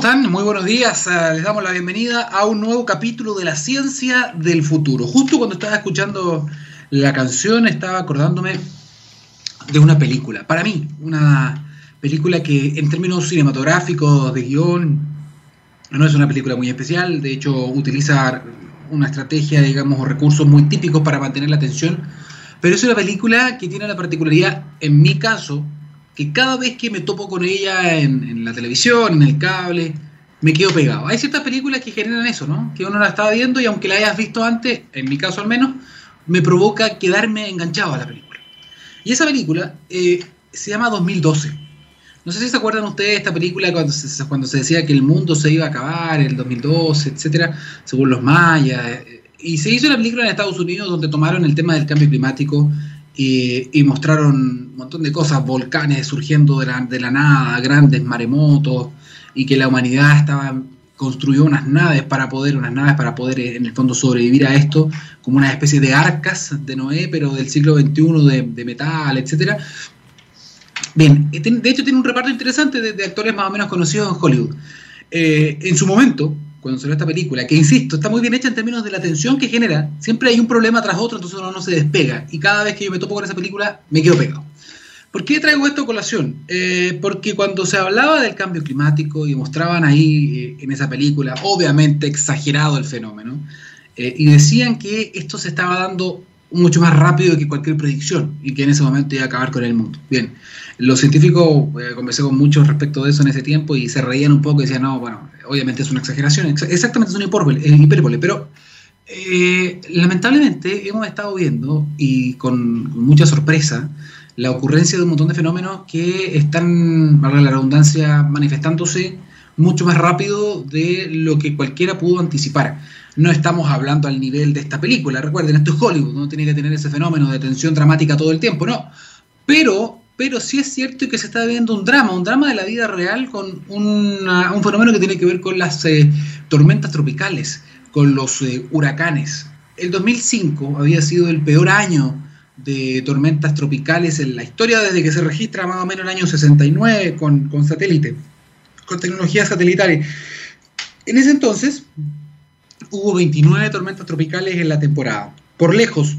están? Muy buenos días. Uh, les damos la bienvenida a un nuevo capítulo de la ciencia del futuro. Justo cuando estaba escuchando la canción estaba acordándome de una película. Para mí, una película que en términos cinematográficos, de guion, no es una película muy especial. De hecho, utiliza una estrategia, digamos, o recursos muy típicos para mantener la atención. Pero es una película que tiene la particularidad, en mi caso, que cada vez que me topo con ella en, la televisión, en el cable, me quedo pegado. Hay ciertas películas que generan eso, ¿no? Que uno la estaba viendo y aunque la hayas visto antes, en mi caso al menos, me provoca quedarme enganchado a la película. Y esa película eh, se llama 2012. No sé si se acuerdan ustedes de esta película cuando se, cuando se decía que el mundo se iba a acabar el 2012, etcétera, según los mayas. Y se hizo la película en Estados Unidos donde tomaron el tema del cambio climático y, mostraron un montón de cosas, volcanes surgiendo de la, de la nada, grandes maremotos, y que la humanidad estaba construyó unas naves para poder, unas naves para poder en el fondo sobrevivir a esto, como una especie de arcas de Noé, pero del siglo XXI de, metal, etcétera. Bien, de hecho tiene un reparto interesante de, de actores más o menos conocidos en Hollywood. Eh, en su momento, cuando salió esta película, que insisto, está muy bien hecha en términos de la tensión que genera, siempre hay un problema tras otro, entonces uno no se despega. Y cada vez que yo me topo con esa película, me quedo pegado. ¿Por qué traigo esto a colación? Eh, porque cuando se hablaba del cambio climático y mostraban ahí eh, en esa película, obviamente exagerado el fenómeno, eh, y decían que esto se estaba dando mucho más rápido que cualquier predicción y que en ese momento iba a acabar con el mundo. Bien, los científicos, eh, conversé con muchos respecto de eso en ese tiempo y se reían un poco y decían, no, bueno, obviamente es una exageración, exactamente es una hipérbole, pero eh, lamentablemente hemos estado viendo y con mucha sorpresa la ocurrencia de un montón de fenómenos que están, valga la redundancia, manifestándose mucho más rápido de lo que cualquiera pudo anticipar. No estamos hablando al nivel de esta película, recuerden, esto es Hollywood, no tiene que tener ese fenómeno de tensión dramática todo el tiempo, no. Pero, pero sí es cierto que se está viendo un drama, un drama de la vida real con un fenómeno que tiene que ver con las eh, tormentas tropicales, con los eh, huracanes. El 2005 había sido el peor año de tormentas tropicales en la historia desde que se registra más o menos el año 69 con, con satélite, con tecnología satelital. En ese entonces hubo 29 tormentas tropicales en la temporada. Por lejos,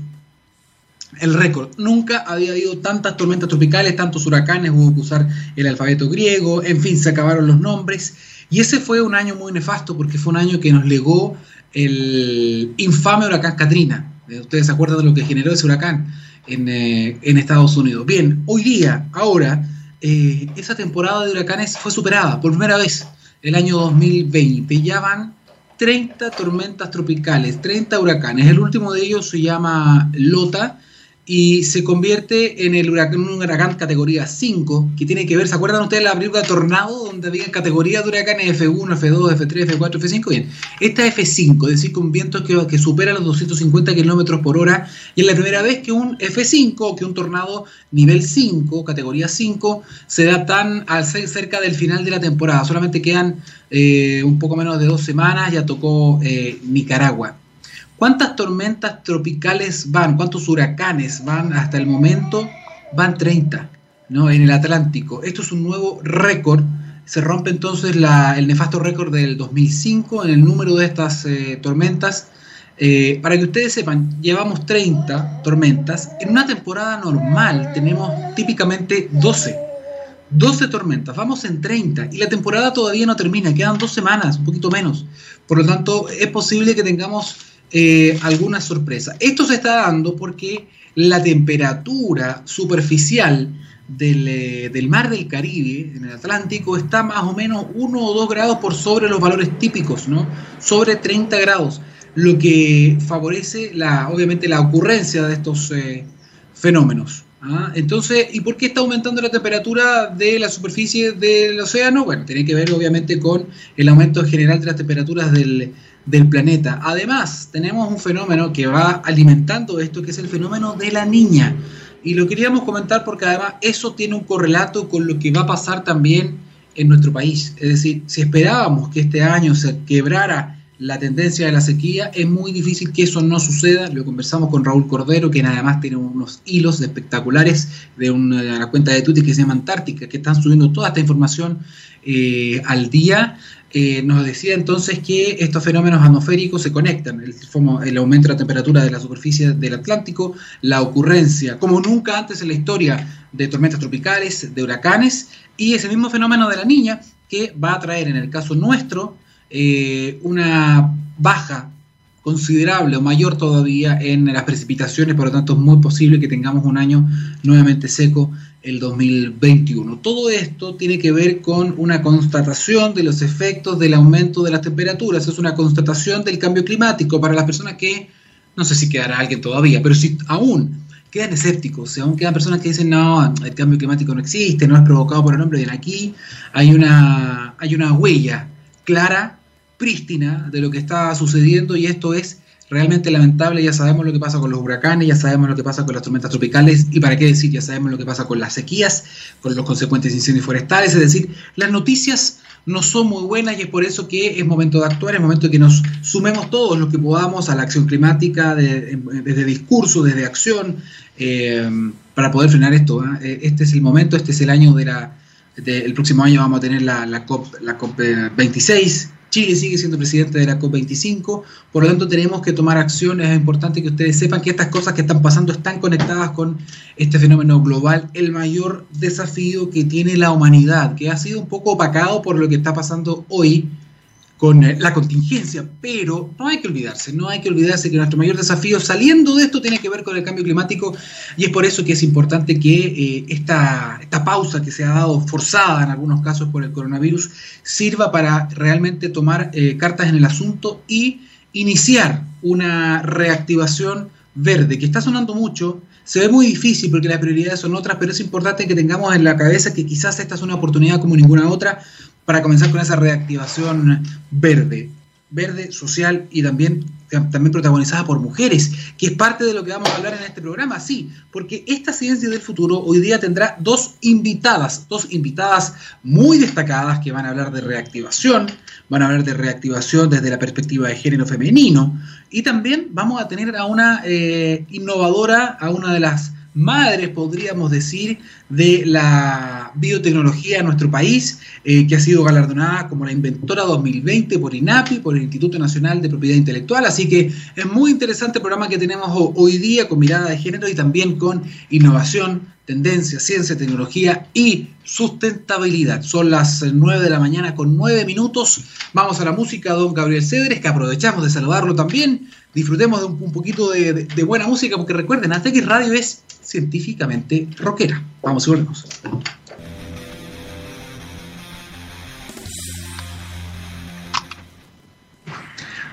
el récord. Nunca había habido tantas tormentas tropicales, tantos huracanes, hubo que usar el alfabeto griego, en fin, se acabaron los nombres. Y ese fue un año muy nefasto porque fue un año que nos legó el infame huracán Katrina. Ustedes se acuerdan de lo que generó ese huracán en, eh, en Estados Unidos. Bien, hoy día, ahora, eh, esa temporada de huracanes fue superada por primera vez el año 2020. Ya van 30 tormentas tropicales, 30 huracanes. El último de ellos se llama Lota y se convierte en el huracán, un huracán categoría 5, que tiene que ver, ¿se acuerdan ustedes de la película Tornado, donde había categorías de huracanes F1, F2, F3, F4, F5? Bien, esta F5, es decir, con vientos que, que superan los 250 kilómetros por hora, y es la primera vez que un F5, que un tornado nivel 5, categoría 5, se da tan al cerca del final de la temporada. Solamente quedan eh, un poco menos de dos semanas, ya tocó eh, Nicaragua. ¿Cuántas tormentas tropicales van? ¿Cuántos huracanes van hasta el momento? Van 30, ¿no? En el Atlántico. Esto es un nuevo récord. Se rompe entonces el nefasto récord del 2005 en el número de estas eh, tormentas. Eh, para que ustedes sepan, llevamos 30 tormentas. En una temporada normal tenemos típicamente 12. 12 tormentas, vamos en 30 y la temporada todavía no termina, quedan dos semanas, un poquito menos. Por lo tanto, es posible que tengamos eh, alguna sorpresa. Esto se está dando porque la temperatura superficial del, eh, del, mar del Caribe, en el Atlántico, está más o menos 1 o 2 grados por sobre los valores típicos, ¿no? Sobre 30 grados, lo que favorece, la, obviamente, la ocurrencia de estos eh, fenómenos. ¿ah? Entonces, ¿y por qué está aumentando la temperatura de la superficie del océano? Bueno, tiene que ver obviamente con el aumento general de las temperaturas del, del planeta. Además, tenemos un fenómeno que va alimentando esto, que es el fenómeno de la niña. Y lo queríamos comentar porque además eso tiene un correlato con lo que va a pasar también en nuestro país. Es decir, si esperábamos que este año se quebrara la tendencia de la sequía, es muy difícil que eso no suceda. Lo conversamos con Raúl Cordero, que además tiene unos hilos espectaculares de una, cuenta de Twitter que se llama Antártica, que están subiendo toda esta información eh, al día eh, nos decía entonces que estos fenómenos atmosféricos se conectan, el, aumento de la temperatura de la superficie del Atlántico, la ocurrencia, como nunca antes en la historia, de tormentas tropicales, de huracanes, y ese mismo fenómeno de la niña que va a traer en el caso nuestro eh, una baja considerable o mayor todavía en las precipitaciones, por lo tanto es muy posible que tengamos un año nuevamente seco el 2021. Todo esto tiene que ver con una constatación de los efectos del aumento de las temperaturas, es una constatación del cambio climático para las personas que, no sé si quedará alguien todavía, pero si aún quedan escépticos, si aún quedan personas que dicen, no, el cambio climático no existe, no es provocado por el hombre, bien aquí hay una, hay una huella clara, prístina de lo que está sucediendo y esto es realmente lamentable. Ya sabemos lo que pasa con los huracanes, ya sabemos lo que pasa con las tormentas tropicales y para qué decir, ya sabemos lo que pasa con las sequías, con los consecuentes incendios forestales. Es decir, las noticias no son muy buenas y es por eso que es momento de actuar, es momento de que nos sumemos todos los que podamos a la acción climática, desde discurso, desde acción, eh, para poder frenar esto. ¿eh? Este es el momento, este es el año de la... el próximo año vamos a tener la, la COP, la COP 26 Chile sigue siendo presidente de la COP25, por lo tanto tenemos que tomar acciones. Es importante que ustedes sepan que estas cosas que están pasando están conectadas con este fenómeno global, el mayor desafío que tiene la humanidad, que ha sido un poco opacado por lo que está pasando hoy con eh, la contingencia, pero no hay que olvidarse, no hay que olvidarse que nuestro mayor desafío saliendo de esto tiene que ver con el cambio climático y es por eso que es importante que eh, esta, esta pausa que se ha dado forzada en algunos casos por el coronavirus sirva para realmente tomar eh, cartas en el asunto y iniciar una reactivación verde, que está sonando mucho, se ve muy difícil porque las prioridades son otras, pero es importante que tengamos en la cabeza que quizás esta es una oportunidad como ninguna otra para comenzar con esa reactivación verde, verde, social y también, también protagonizada por mujeres, que es parte de lo que vamos a hablar en este programa, sí, porque esta ciencia del futuro hoy día tendrá dos invitadas, dos invitadas muy destacadas que van a hablar de reactivación, van a hablar de reactivación desde la perspectiva de género femenino, y también vamos a tener a una eh, innovadora, a una de las madres, podríamos decir, de la biotecnología en nuestro país, eh, que ha sido galardonada como la inventora 2020 por INAPI, por el Instituto Nacional de Propiedad Intelectual. Así que es muy interesante el programa que tenemos hoy día con mirada de género y también con innovación, tendencia, ciencia, tecnología y sustentabilidad. Son las 9 de la mañana con 9 minutos. Vamos a la música, don Gabriel Cedres, que aprovechamos de saludarlo también. Disfrutemos de un, poquito de, buena música, porque recuerden, que Radio es científicamente rockera. Vamos a vernos.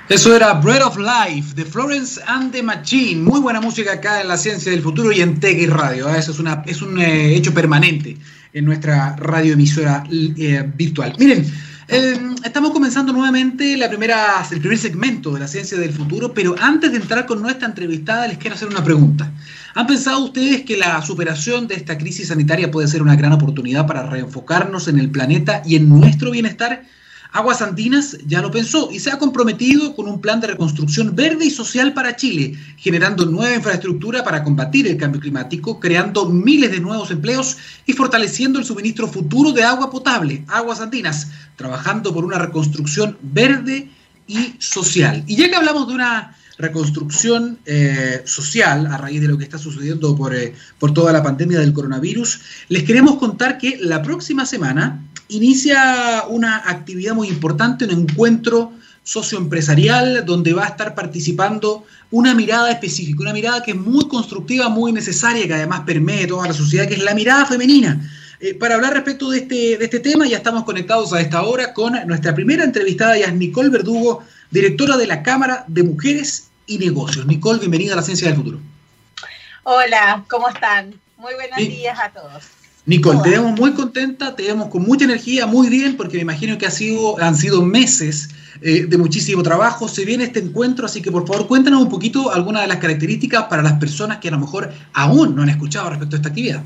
Eso era Bread of Life de Florence and the Machine. Muy buena música acá en la ciencia del futuro y en Tegui Radio. ¿eh? Eso es, una, es un eh, hecho permanente en nuestra radioemisora eh, virtual. Miren, estamos comenzando nuevamente la primera, el primer segmento de la ciencia del futuro, pero antes de entrar con nuestra entrevistada les quiero hacer una pregunta. ¿Han pensado ustedes que la superación de esta crisis sanitaria puede ser una gran oportunidad para reenfocarnos en el planeta y en nuestro bienestar? Aguas Andinas ya lo pensó y se ha comprometido con un plan de reconstrucción verde y social para Chile, generando nueva infraestructura para combatir el cambio climático, creando miles de nuevos empleos y fortaleciendo el suministro futuro de agua potable. Aguas Andinas, trabajando por una reconstrucción verde y social. Y ya que hablamos de una reconstrucción eh, social a raíz de lo que está sucediendo por, eh, por toda la pandemia del coronavirus, les queremos contar que la próxima semana inicia una actividad muy importante, un encuentro socioempresarial donde va a estar participando una mirada específica, una mirada que es muy constructiva, muy necesaria, que además permee toda la sociedad, que es la mirada femenina. Eh, para hablar respecto de este, de este tema, ya estamos conectados a esta hora con nuestra primera entrevistada, ya es Nicole Verdugo, directora de la Cámara de Mujeres y Negocios. Nicole, bienvenida a la Ciencia del Futuro. Hola, ¿cómo están? Muy buenos días a todos. Nicole, te vemos muy contenta, te vemos con mucha energía, muy bien, porque me imagino que ha sido, han sido meses eh, de muchísimo trabajo. Se viene este encuentro, así que por favor cuéntanos un poquito algunas de las características para las personas que a lo mejor aún no han escuchado respecto a esta actividad.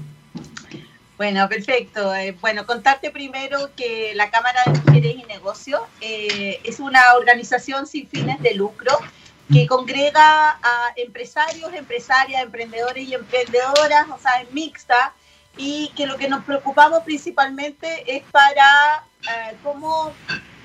Bueno, perfecto. Eh, bueno, contarte primero que la Cámara de Mujeres y Negocios eh, es una organización sin fines de lucro que congrega a empresarios, empresarias, emprendedores y emprendedoras, o sea, es mixta y que lo que nos preocupamos principalmente es para eh, cómo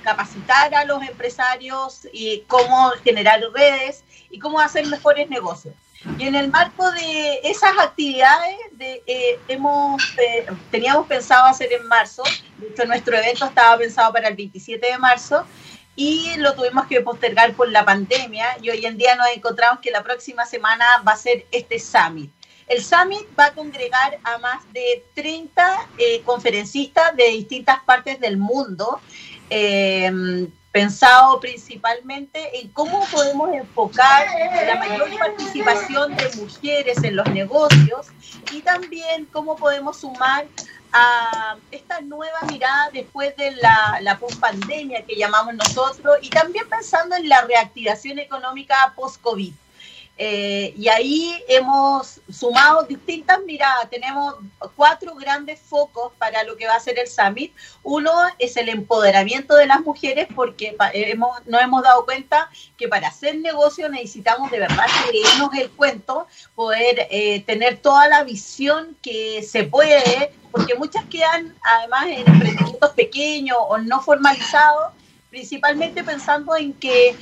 capacitar a los empresarios y cómo generar redes y cómo hacer mejores negocios. Y en el marco de esas actividades de, eh, hemos, eh, teníamos pensado hacer en marzo, nuestro evento estaba pensado para el 27 de marzo y lo tuvimos que postergar por la pandemia y hoy en día nos encontramos que la próxima semana va a ser este summit. El summit va a congregar a más de 30 eh, conferencistas de distintas partes del mundo pensado principalmente en cómo podemos enfocar la mayor participación de mujeres en los negocios y también cómo podemos sumar a esta nueva mirada después de la, post-pandemia que llamamos nosotros y también pensando en la reactivación económica post-COVID. Eh, y ahí hemos sumado distintas miradas. Tenemos cuatro grandes focos para lo que va a ser el Summit. Uno es el empoderamiento de las mujeres, porque hemos, nos hemos dado cuenta que para hacer negocio necesitamos de verdad creernos el cuento, poder eh, tener toda la visión que se puede, porque muchas quedan además en emprendimientos pequeños o no formalizados principalmente pensando en que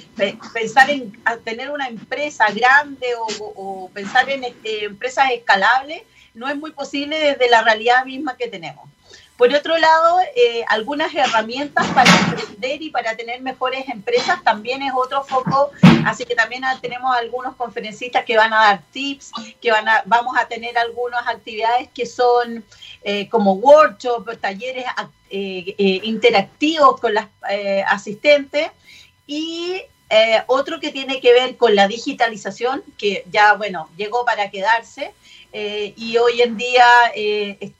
pensar en tener una empresa grande o, pensar en este, empresas escalables no es muy posible desde la realidad misma que tenemos. Por otro lado, eh, algunas herramientas para emprender y para tener mejores empresas también es otro foco, así que también tenemos algunos conferencistas que van a dar tips, que van a, vamos a tener algunas actividades que son eh, como workshops, talleres eh, interactivos con las asistentes y otro que tiene que ver con la digitalización, que ya, bueno, llegó para quedarse. Y hoy en día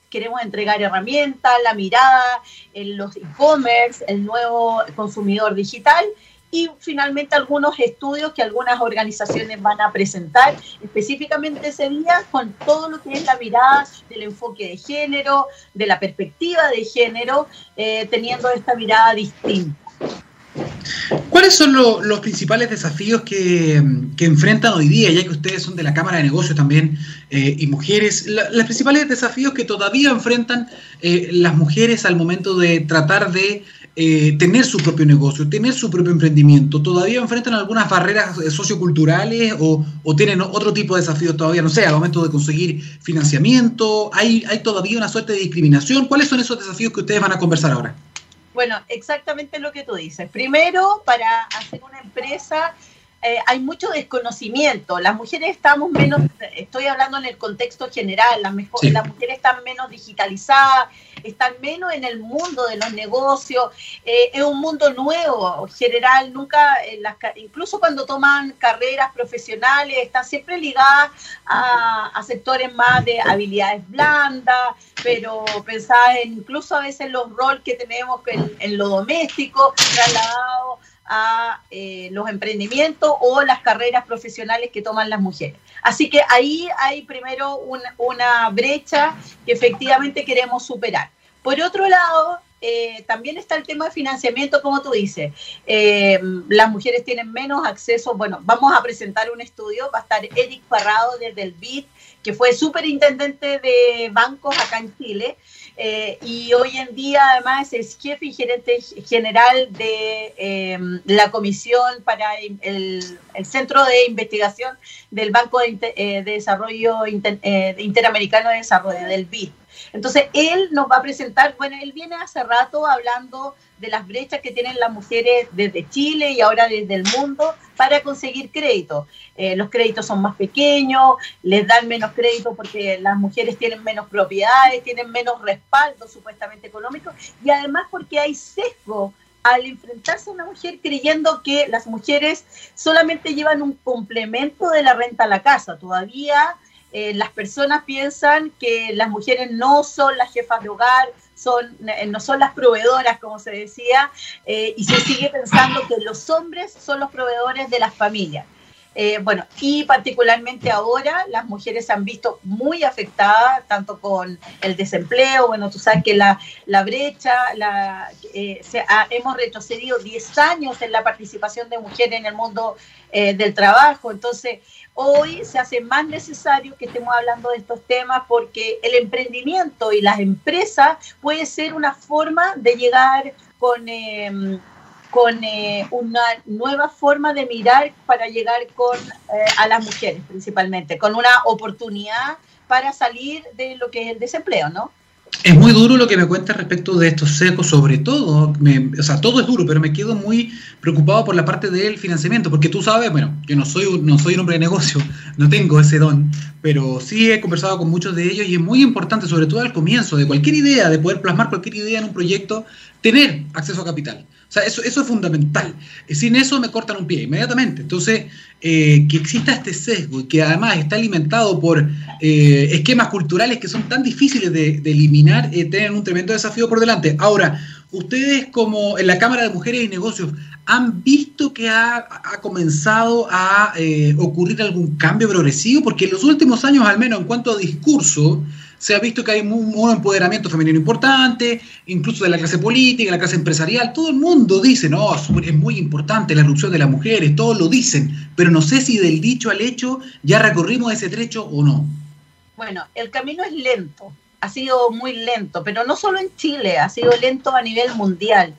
queremos entregar herramientas, la mirada en los e-commerce, el nuevo consumidor digital y finalmente algunos estudios que algunas organizaciones van a presentar específicamente ese día con todo lo que es la mirada del enfoque de género, de la perspectiva de género, eh, teniendo esta mirada distinta. ¿Cuáles son los principales desafíos que, enfrentan hoy día, ya que ustedes son de la Cámara de Negocios también eh, y mujeres? los principales desafíos que todavía enfrentan eh, las mujeres al momento de tratar de eh, tener su propio negocio, tener su propio emprendimiento. ¿Todavía enfrentan algunas barreras socioculturales o, o, tienen otro tipo de desafíos todavía? No sé, al momento de conseguir financiamiento, ¿hay, ¿hay todavía una suerte de discriminación? ¿Cuáles son esos desafíos que ustedes van a conversar ahora? Bueno, exactamente lo que tú dices. Primero, para hacer una empresa eh, hay mucho desconocimiento. Las mujeres estamos menos, estoy hablando en el contexto general, las, las mujeres están menos digitalizadas, están menos en el mundo de los negocios. Eh, es un mundo nuevo, general, nunca, incluso cuando toman carreras profesionales, están siempre ligadas a, sectores más de habilidades blandas, pero pensar en incluso a veces los roles que tenemos en, en lo doméstico, trasladado a eh, los emprendimientos o las carreras profesionales que toman las mujeres. Así que ahí hay primero una, brecha que efectivamente queremos superar. Por otro lado, eh, también está el tema de financiamiento, como tú dices. Eh, las mujeres tienen menos acceso. Bueno, vamos a presentar un estudio. Va a estar Eric Parrado desde el BID, que fue superintendente de bancos acá en Chile. Eh, y hoy en día además es jefe y gerente general de em, la comisión para el, Centro de Investigación del Banco de, eh, Desarrollo eh, Interamericano de Desarrollo, del BID. Entonces, él nos va a presentar, bueno, él viene hace rato hablando de las brechas que tienen las mujeres desde Chile y ahora desde el mundo para conseguir crédito. Eh, los créditos son más pequeños, les dan menos crédito porque las mujeres tienen menos propiedades, tienen menos respaldo supuestamente económico y además porque hay sesgo al enfrentarse a una mujer creyendo que las mujeres solamente llevan un complemento de la renta a la casa. Todavía eh, las personas piensan que las mujeres no son las jefas de hogar, son, eh, no son las proveedoras, como se decía, eh, y se sigue pensando que los hombres son los proveedores de las familias. bueno, y particularmente ahora las mujeres se han visto muy afectadas, tanto con el desempleo, bueno, tú sabes que la, la brecha, la, hemos retrocedido 10 años en la participación de mujeres en el mundo del trabajo, entonces hoy se hace más necesario que estemos hablando de estos temas porque el emprendimiento y las empresas puede ser una forma de llegar con, em, con eh, una nueva forma de mirar para llegar con, eh, a las mujeres principalmente, con una oportunidad para salir de lo que es el desempleo, ¿no? Es muy duro lo que me cuentas respecto de estos secos, sobre todo, o sea, todo es duro, pero me quedo muy preocupado por la parte del financiamiento, porque tú sabes, bueno, yo no soy, no soy un hombre de negocio, no tengo ese don, pero sí he conversado con muchos de ellos y es muy importante, sobre todo al comienzo de cualquier idea, de poder plasmar cualquier idea en un proyecto, tener acceso a capital. O sea, eso, eso es fundamental. Sin eso me cortan un pie inmediatamente. Entonces, eh, que exista este sesgo y que además está alimentado por eh, esquemas culturales que son tan difíciles de, eliminar, eh, tienen un tremendo desafío por delante. Ahora, ustedes como en la Cámara de Mujeres y Negocios, ¿han visto que ha, ha comenzado a ocurrir algún cambio progresivo? Porque en los últimos años, al menos en cuanto a discurso, se ha visto que hay un, empoderamiento femenino importante, incluso de la clase política, la clase empresarial. Todo el mundo dice, no, es muy importante la erupción de las mujeres, todos lo dicen, pero no sé si del dicho al hecho ya recorrimos ese trecho o no. Bueno, el camino es lento, ha sido muy lento, pero no solo en Chile, ha sido lento a nivel mundial.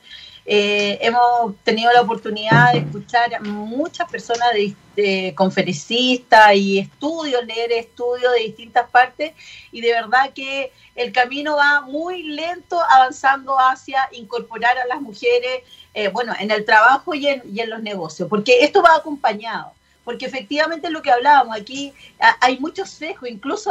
Eh, hemos tenido la oportunidad de escuchar a muchas personas, de, conferencistas y estudios, leer estudios de distintas partes y de verdad que el camino va muy lento avanzando hacia incorporar a las mujeres, eh, bueno, en el trabajo y en, los negocios, porque esto va acompañado porque efectivamente lo que hablábamos aquí, hay muchos sesgos, incluso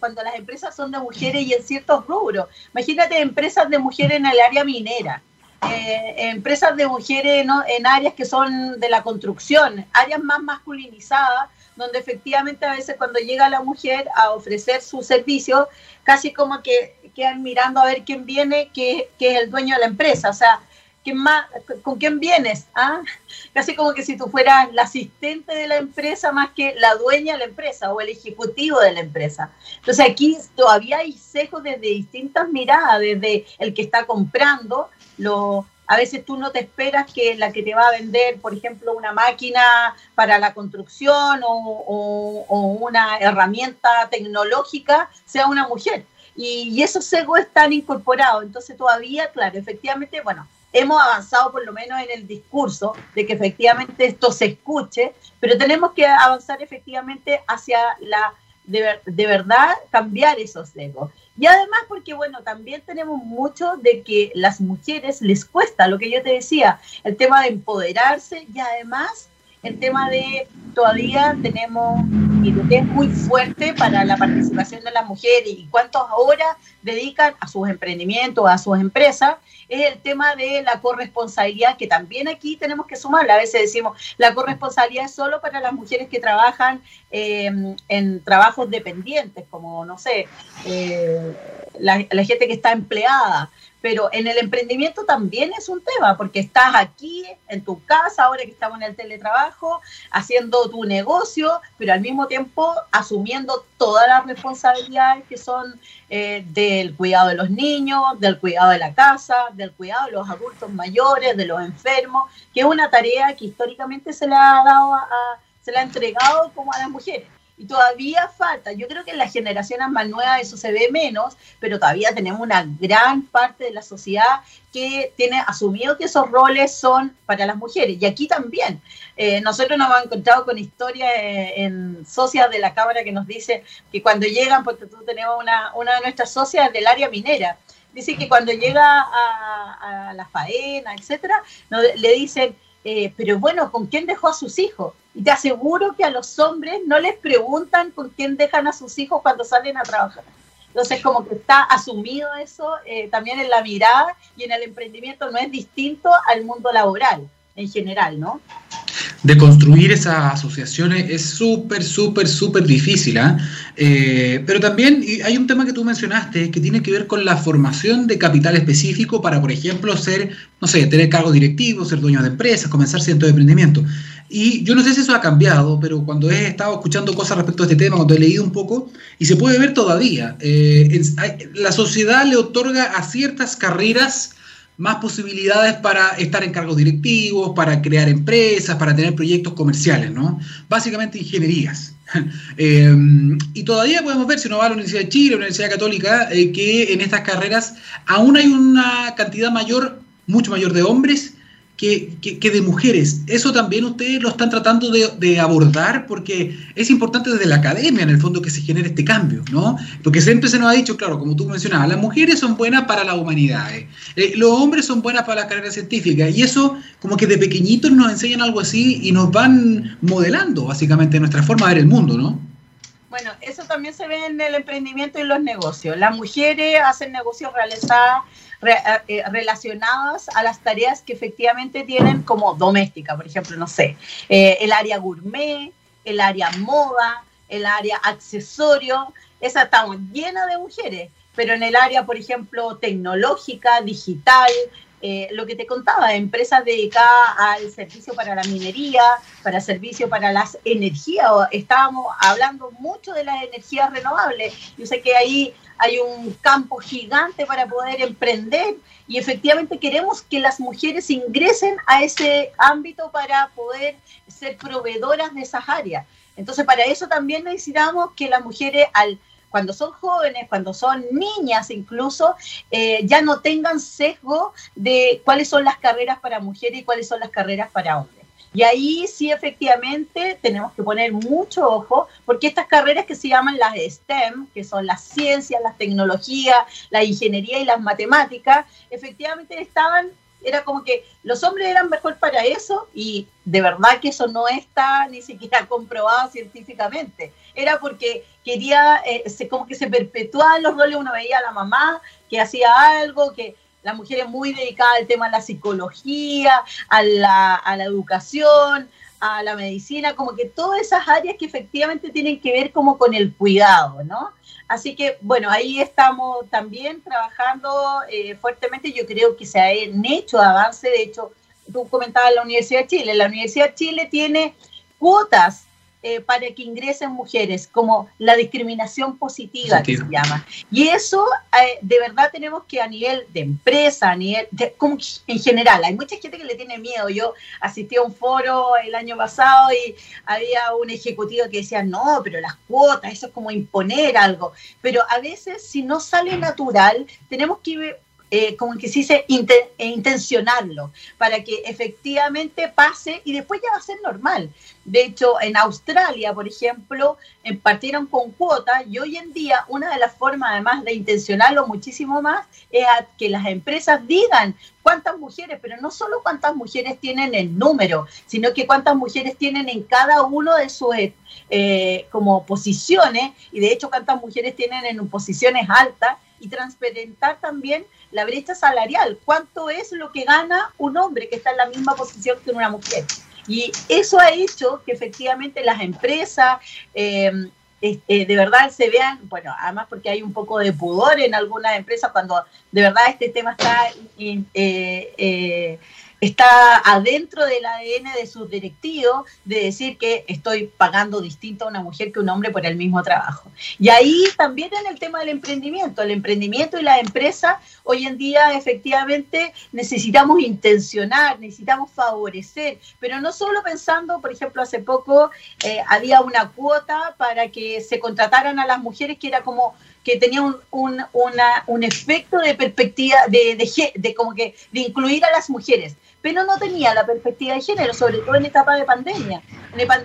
cuando las empresas son de mujeres y en ciertos rubros. Imagínate empresas de mujeres en el área minera. Eh, empresas de mujeres en áreas que son de la construcción, áreas más masculinizadas, donde efectivamente a veces cuando llega la mujer a ofrecer su servicio, casi como que quedan mirando a ver quién viene, que, es el dueño de la empresa. O sea, ¿quién más, ¿con quién vienes? ¿Ah? Casi como que si tú fueras la asistente de la empresa más que la dueña de la empresa o el ejecutivo de la empresa. Entonces aquí todavía hay sesgos desde distintas miradas, desde el que está comprando, a veces tú no te esperas que la que te va a vender, por ejemplo, una máquina para la construcción o, una herramienta tecnológica sea una mujer. Y, esos egos están incorporados. Entonces todavía, claro, efectivamente, bueno, hemos avanzado por lo menos en el discurso de que efectivamente esto se escuche, pero tenemos que avanzar efectivamente hacia la, de, de verdad, cambiar esos egos. Y además porque, bueno, también tenemos mucho de que las mujeres les cuesta, lo que yo te decía, el tema de empoderarse y además el tema de todavía tenemos es muy fuerte para la participación de las mujeres y cuántas horas dedican a sus emprendimientos, a sus empresas, es el tema de la corresponsabilidad, que también aquí tenemos que sumar. A veces decimos, la corresponsabilidad es solo para las mujeres que trabajan eh, en trabajos dependientes, como, no sé, eh, la, la gente que está empleada pero en el emprendimiento también es un tema, porque estás aquí en tu casa, ahora que estamos en el teletrabajo, haciendo tu negocio, pero al mismo tiempo asumiendo todas las responsabilidades que son eh, del cuidado de los niños, del cuidado de la casa, del cuidado de los adultos mayores, de los enfermos, que es una tarea que históricamente se le ha dado a, se le ha entregado como a las mujeres y todavía falta. Yo creo que en las generaciones más nuevas eso se ve menos, pero todavía tenemos una gran parte de la sociedad que tiene asumido que esos roles son para las mujeres. Y aquí también. Eh, nosotros nos hemos encontrado con historias eh, en socias de la Cámara que nos dicen que cuando llegan, porque tú tenemos una, una de nuestras socias del área minera, dice que cuando llega a, la faena, etcétera, le dicen, eh, pero bueno, ¿con quién dejó a sus hijos? Y te aseguro que a los hombres no les preguntan con quién dejan a sus hijos cuando salen a trabajar. Entonces, como que está asumido eso eh, también en la mirada y en el emprendimiento no es distinto al mundo laboral en general, ¿no? de construir esas asociaciones es súper, súper, súper difícil. ¿ah? ¿eh? pero también hay un tema que tú mencionaste que tiene que ver con la formación de capital específico para, por ejemplo, ser, no sé, tener cargos directivos, ser dueño de empresas, comenzar cientos de emprendimiento. Y yo no sé si eso ha cambiado, pero cuando he estado escuchando cosas respecto a este tema, cuando he leído un poco, y se puede ver todavía, eh, la sociedad le otorga a ciertas carreras más posibilidades para estar en cargos directivos, para crear empresas, para tener proyectos comerciales, ¿no? Básicamente ingenierías. Eh, y todavía podemos ver, si uno va a la Universidad de Chile, la Universidad Católica, eh, que en estas carreras aún hay una cantidad mayor, mucho mayor de hombres que, de mujeres. Eso también ustedes lo están tratando de, abordar porque es importante desde la academia, en el fondo, que se genere este cambio, ¿no? Porque siempre se nos ha dicho, claro, como tú mencionabas, las mujeres son buenas para la humanidad, eh, los hombres son buenas para la carrera científica, y eso como que de pequeñitos nos enseñan algo así y nos van modelando básicamente nuestra forma de ver el mundo, ¿no? Bueno, eso también se ve en el emprendimiento y los negocios. Las mujeres hacen negocios realizados eh, eh, relacionadas a las tareas que efectivamente tienen como doméstica, por ejemplo, no sé, eh, el área gourmet, el área moda, el área accesorio, esa está llena de mujeres, pero en el área, por ejemplo, tecnológica, digital, lo que te contaba, empresas dedicadas al servicio para la minería, para servicio para las energías. Estábamos hablando mucho de las energías renovables. Yo sé que ahí hay un campo gigante para poder emprender y efectivamente queremos que las mujeres ingresen a ese ámbito para poder ser proveedoras de esas áreas. Entonces, para eso también necesitamos que las mujeres, al, cuando son jóvenes, cuando son niñas incluso, eh, ya no tengan sesgo de cuáles son las carreras para mujeres y cuáles son las carreras para hombres. Y ahí sí efectivamente tenemos que poner mucho ojo, porque estas carreras que se llaman las STEM, que son las ciencias, las tecnologías, la ingeniería y las matemáticas, efectivamente estaban, era como que los hombres eran mejor para eso y de verdad que eso no está ni siquiera comprobado científicamente. Era porque quería, eh, se, como que se perpetuaban los roles, uno veía a la mamá que hacía algo, que la mujer es muy dedicada al tema de la psicología, a la, a la educación, a la medicina, como que todas esas áreas que efectivamente tienen que ver como con el cuidado, ¿no? Así que, bueno, ahí estamos también trabajando eh, fuertemente. Yo creo que se han hecho avances. De hecho, tú comentabas la Universidad de Chile. La Universidad de Chile tiene cuotas eh, para que ingresen mujeres, como la discriminación positiva que se llama. Y eso eh, de verdad tenemos que a nivel de empresa, a nivel, de, como en general, hay mucha gente que le tiene miedo. Yo asistí a un foro el año pasado y había un ejecutivo que decía, no, pero las cuotas, eso es como imponer algo. Pero a veces si no sale natural, tenemos que eh, como que se dice, eh, intencionarlo, para que efectivamente pase y después ya va a ser normal. De hecho, en Australia, por ejemplo, partieron con cuotas y hoy en día una de las formas, además de intencionarlo muchísimo más, es que las empresas digan cuántas mujeres, pero no solo cuántas mujeres tienen en número, sino que cuántas mujeres tienen en cada uno de sus eh, como posiciones y de hecho cuántas mujeres tienen en posiciones altas y transparentar también la brecha salarial, cuánto es lo que gana un hombre que está en la misma posición que una mujer. Y eso ha hecho que efectivamente las empresas eh, este, de verdad se vean, bueno, además porque hay un poco de pudor en algunas empresas cuando de verdad este tema está... Eh, eh, está adentro del ADN de sus directivos de decir que estoy pagando distinto a una mujer que un hombre por el mismo trabajo. Y ahí también en el tema del emprendimiento, el emprendimiento y la empresa, hoy en día efectivamente necesitamos intencionar, necesitamos favorecer, pero no solo pensando, por ejemplo, hace poco eh, había una cuota para que se contrataran a las mujeres que era como que tenía un, un, un efecto de perspectiva, de, de, de, como que de incluir a las mujeres pero no tenía la perspectiva de género, sobre todo en etapa de pandemia.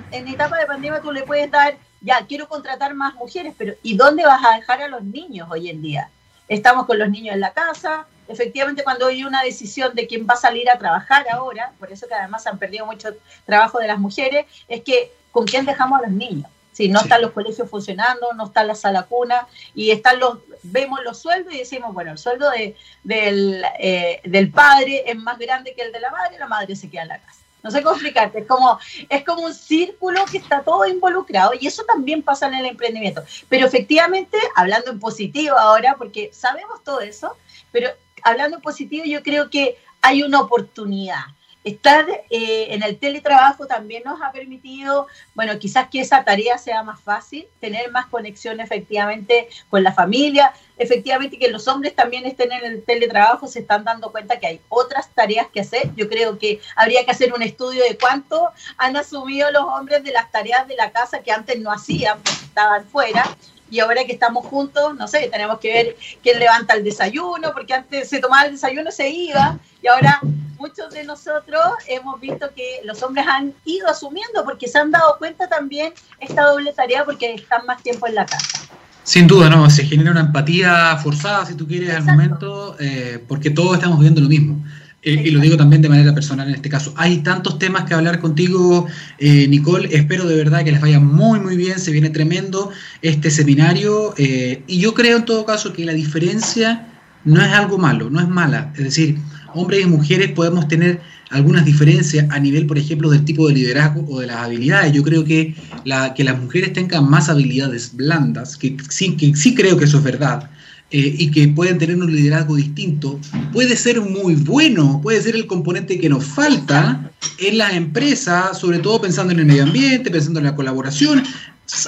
En, etapa de pandemia tú le puedes dar, ya, quiero contratar más mujeres, pero ¿y dónde vas a dejar a los niños hoy en día? Estamos con los niños en la casa, efectivamente cuando hay una decisión de quién va a salir a trabajar ahora, por eso que además han perdido mucho trabajo de las mujeres, es que con quién dejamos a los niños. Si no están los colegios funcionando, no está la sala cuna y están los, vemos los sueldos y decimos, bueno, el sueldo de, del, eh, del padre es más grande que el de la madre, la madre se queda en la casa. No sé cómo explicarte, es como, es como un círculo que está todo involucrado y eso también pasa en el emprendimiento. Pero efectivamente, hablando en positivo ahora, porque sabemos todo eso, pero hablando en positivo yo creo que hay una oportunidad Estar eh, en el teletrabajo también nos ha permitido, bueno, quizás que esa tarea sea más fácil, tener más conexión efectivamente con la familia, efectivamente que los hombres también estén en el teletrabajo, se están dando cuenta que hay otras tareas que hacer. Yo creo que habría que hacer un estudio de cuánto han asumido los hombres de las tareas de la casa que antes no hacían, estaban fuera y ahora que estamos juntos, no sé, tenemos que ver quién levanta el desayuno, porque antes se tomaba el desayuno, se iba, y ahora muchos de nosotros hemos visto que los hombres han ido asumiendo porque se han dado cuenta también esta doble tarea porque están más tiempo en la casa. Sin duda, no, se genera una empatía forzada, si tú quieres, al momento, eh, porque todos estamos viendo lo mismo. Eh, y lo digo también de manera personal en este caso. Hay tantos temas que hablar contigo, eh, Nicole. Espero de verdad que les vaya muy, muy bien. Se viene tremendo este seminario. y yo creo en todo caso que la diferencia no es algo malo, no es mala. Es decir, hombres y mujeres podemos tener algunas diferencias a nivel, por ejemplo, del tipo de liderazgo o de las habilidades. Yo creo que, que las mujeres tengan más habilidades blandas, que sí, que sí creo que eso es verdad, eh, y que pueden tener un liderazgo distinto, puede ser muy bueno, puede ser el componente que nos falta en las empresas, sobre todo pensando en el medio ambiente, pensando en la colaboración.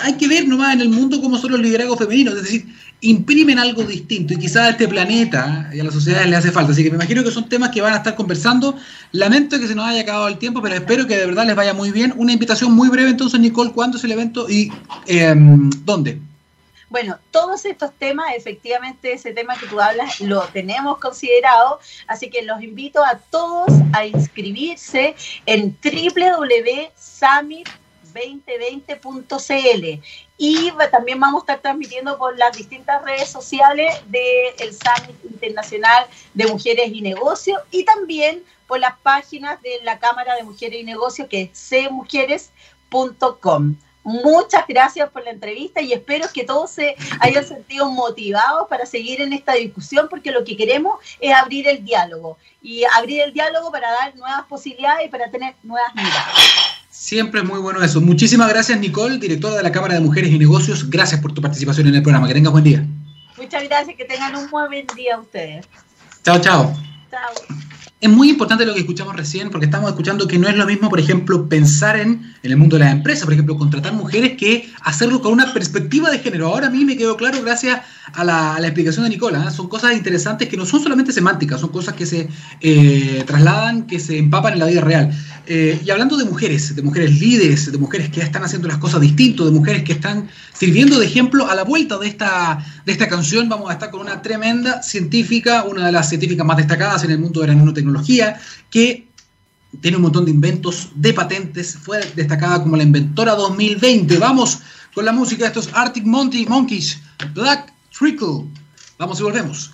Hay que ver nomás en el mundo cómo son los liderazgos femeninos, es decir, imprimen algo distinto y quizás a este planeta y a la sociedad le hace falta. Así que me imagino que son temas que van a estar conversando. Lamento que se nos haya acabado el tiempo, pero espero que de verdad les vaya muy bien. Una invitación muy breve entonces, Nicole, ¿cuándo es el evento y em, dónde? Bueno, todos estos temas, efectivamente, ese tema que tú hablas, lo tenemos considerado, así que los invito a todos a inscribirse en www.summit 2020.cl y también vamos a estar transmitiendo por las distintas redes sociales del Summit Internacional de Mujeres y Negocios y también por las páginas de la Cámara de Mujeres y Negocios que es cmujeres.com. Muchas gracias por la entrevista y espero que todos se hayan sentido motivados para seguir en esta discusión porque lo que queremos es abrir el diálogo y abrir el diálogo para dar nuevas posibilidades y para tener nuevas miradas. Siempre es muy bueno eso. Muchísimas gracias, Nicole, directora de la Cámara de Mujeres y Negocios. Gracias por tu participación en el programa. Que tengas buen día. Muchas gracias, que tengan un muy buen día ustedes. Chao, chao. Chao es muy importante lo que escuchamos recién, porque estamos escuchando que no es lo mismo, por ejemplo, pensar en, en el mundo de las empresas, por ejemplo, contratar mujeres, que hacerlo con una perspectiva de género. Ahora a mí me quedó claro gracias a la, explicación de Nicola. ¿eh? Son cosas interesantes que no son solamente semánticas, son cosas que se eh, trasladan, que se empapan en la vida real. Eh, y hablando de mujeres, de mujeres líderes, de mujeres que están haciendo las cosas distintas, de mujeres que están sirviendo de ejemplo, a la vuelta de esta, de esta canción vamos a estar con una tremenda científica, una de las científicas más destacadas en el mundo de la nanotecnología, que tiene un montón de inventos, de patentes, fue destacada como la inventora 2020. Vamos con la música de estos Arctic Monkeys, Black Trickle. Vamos y volvemos.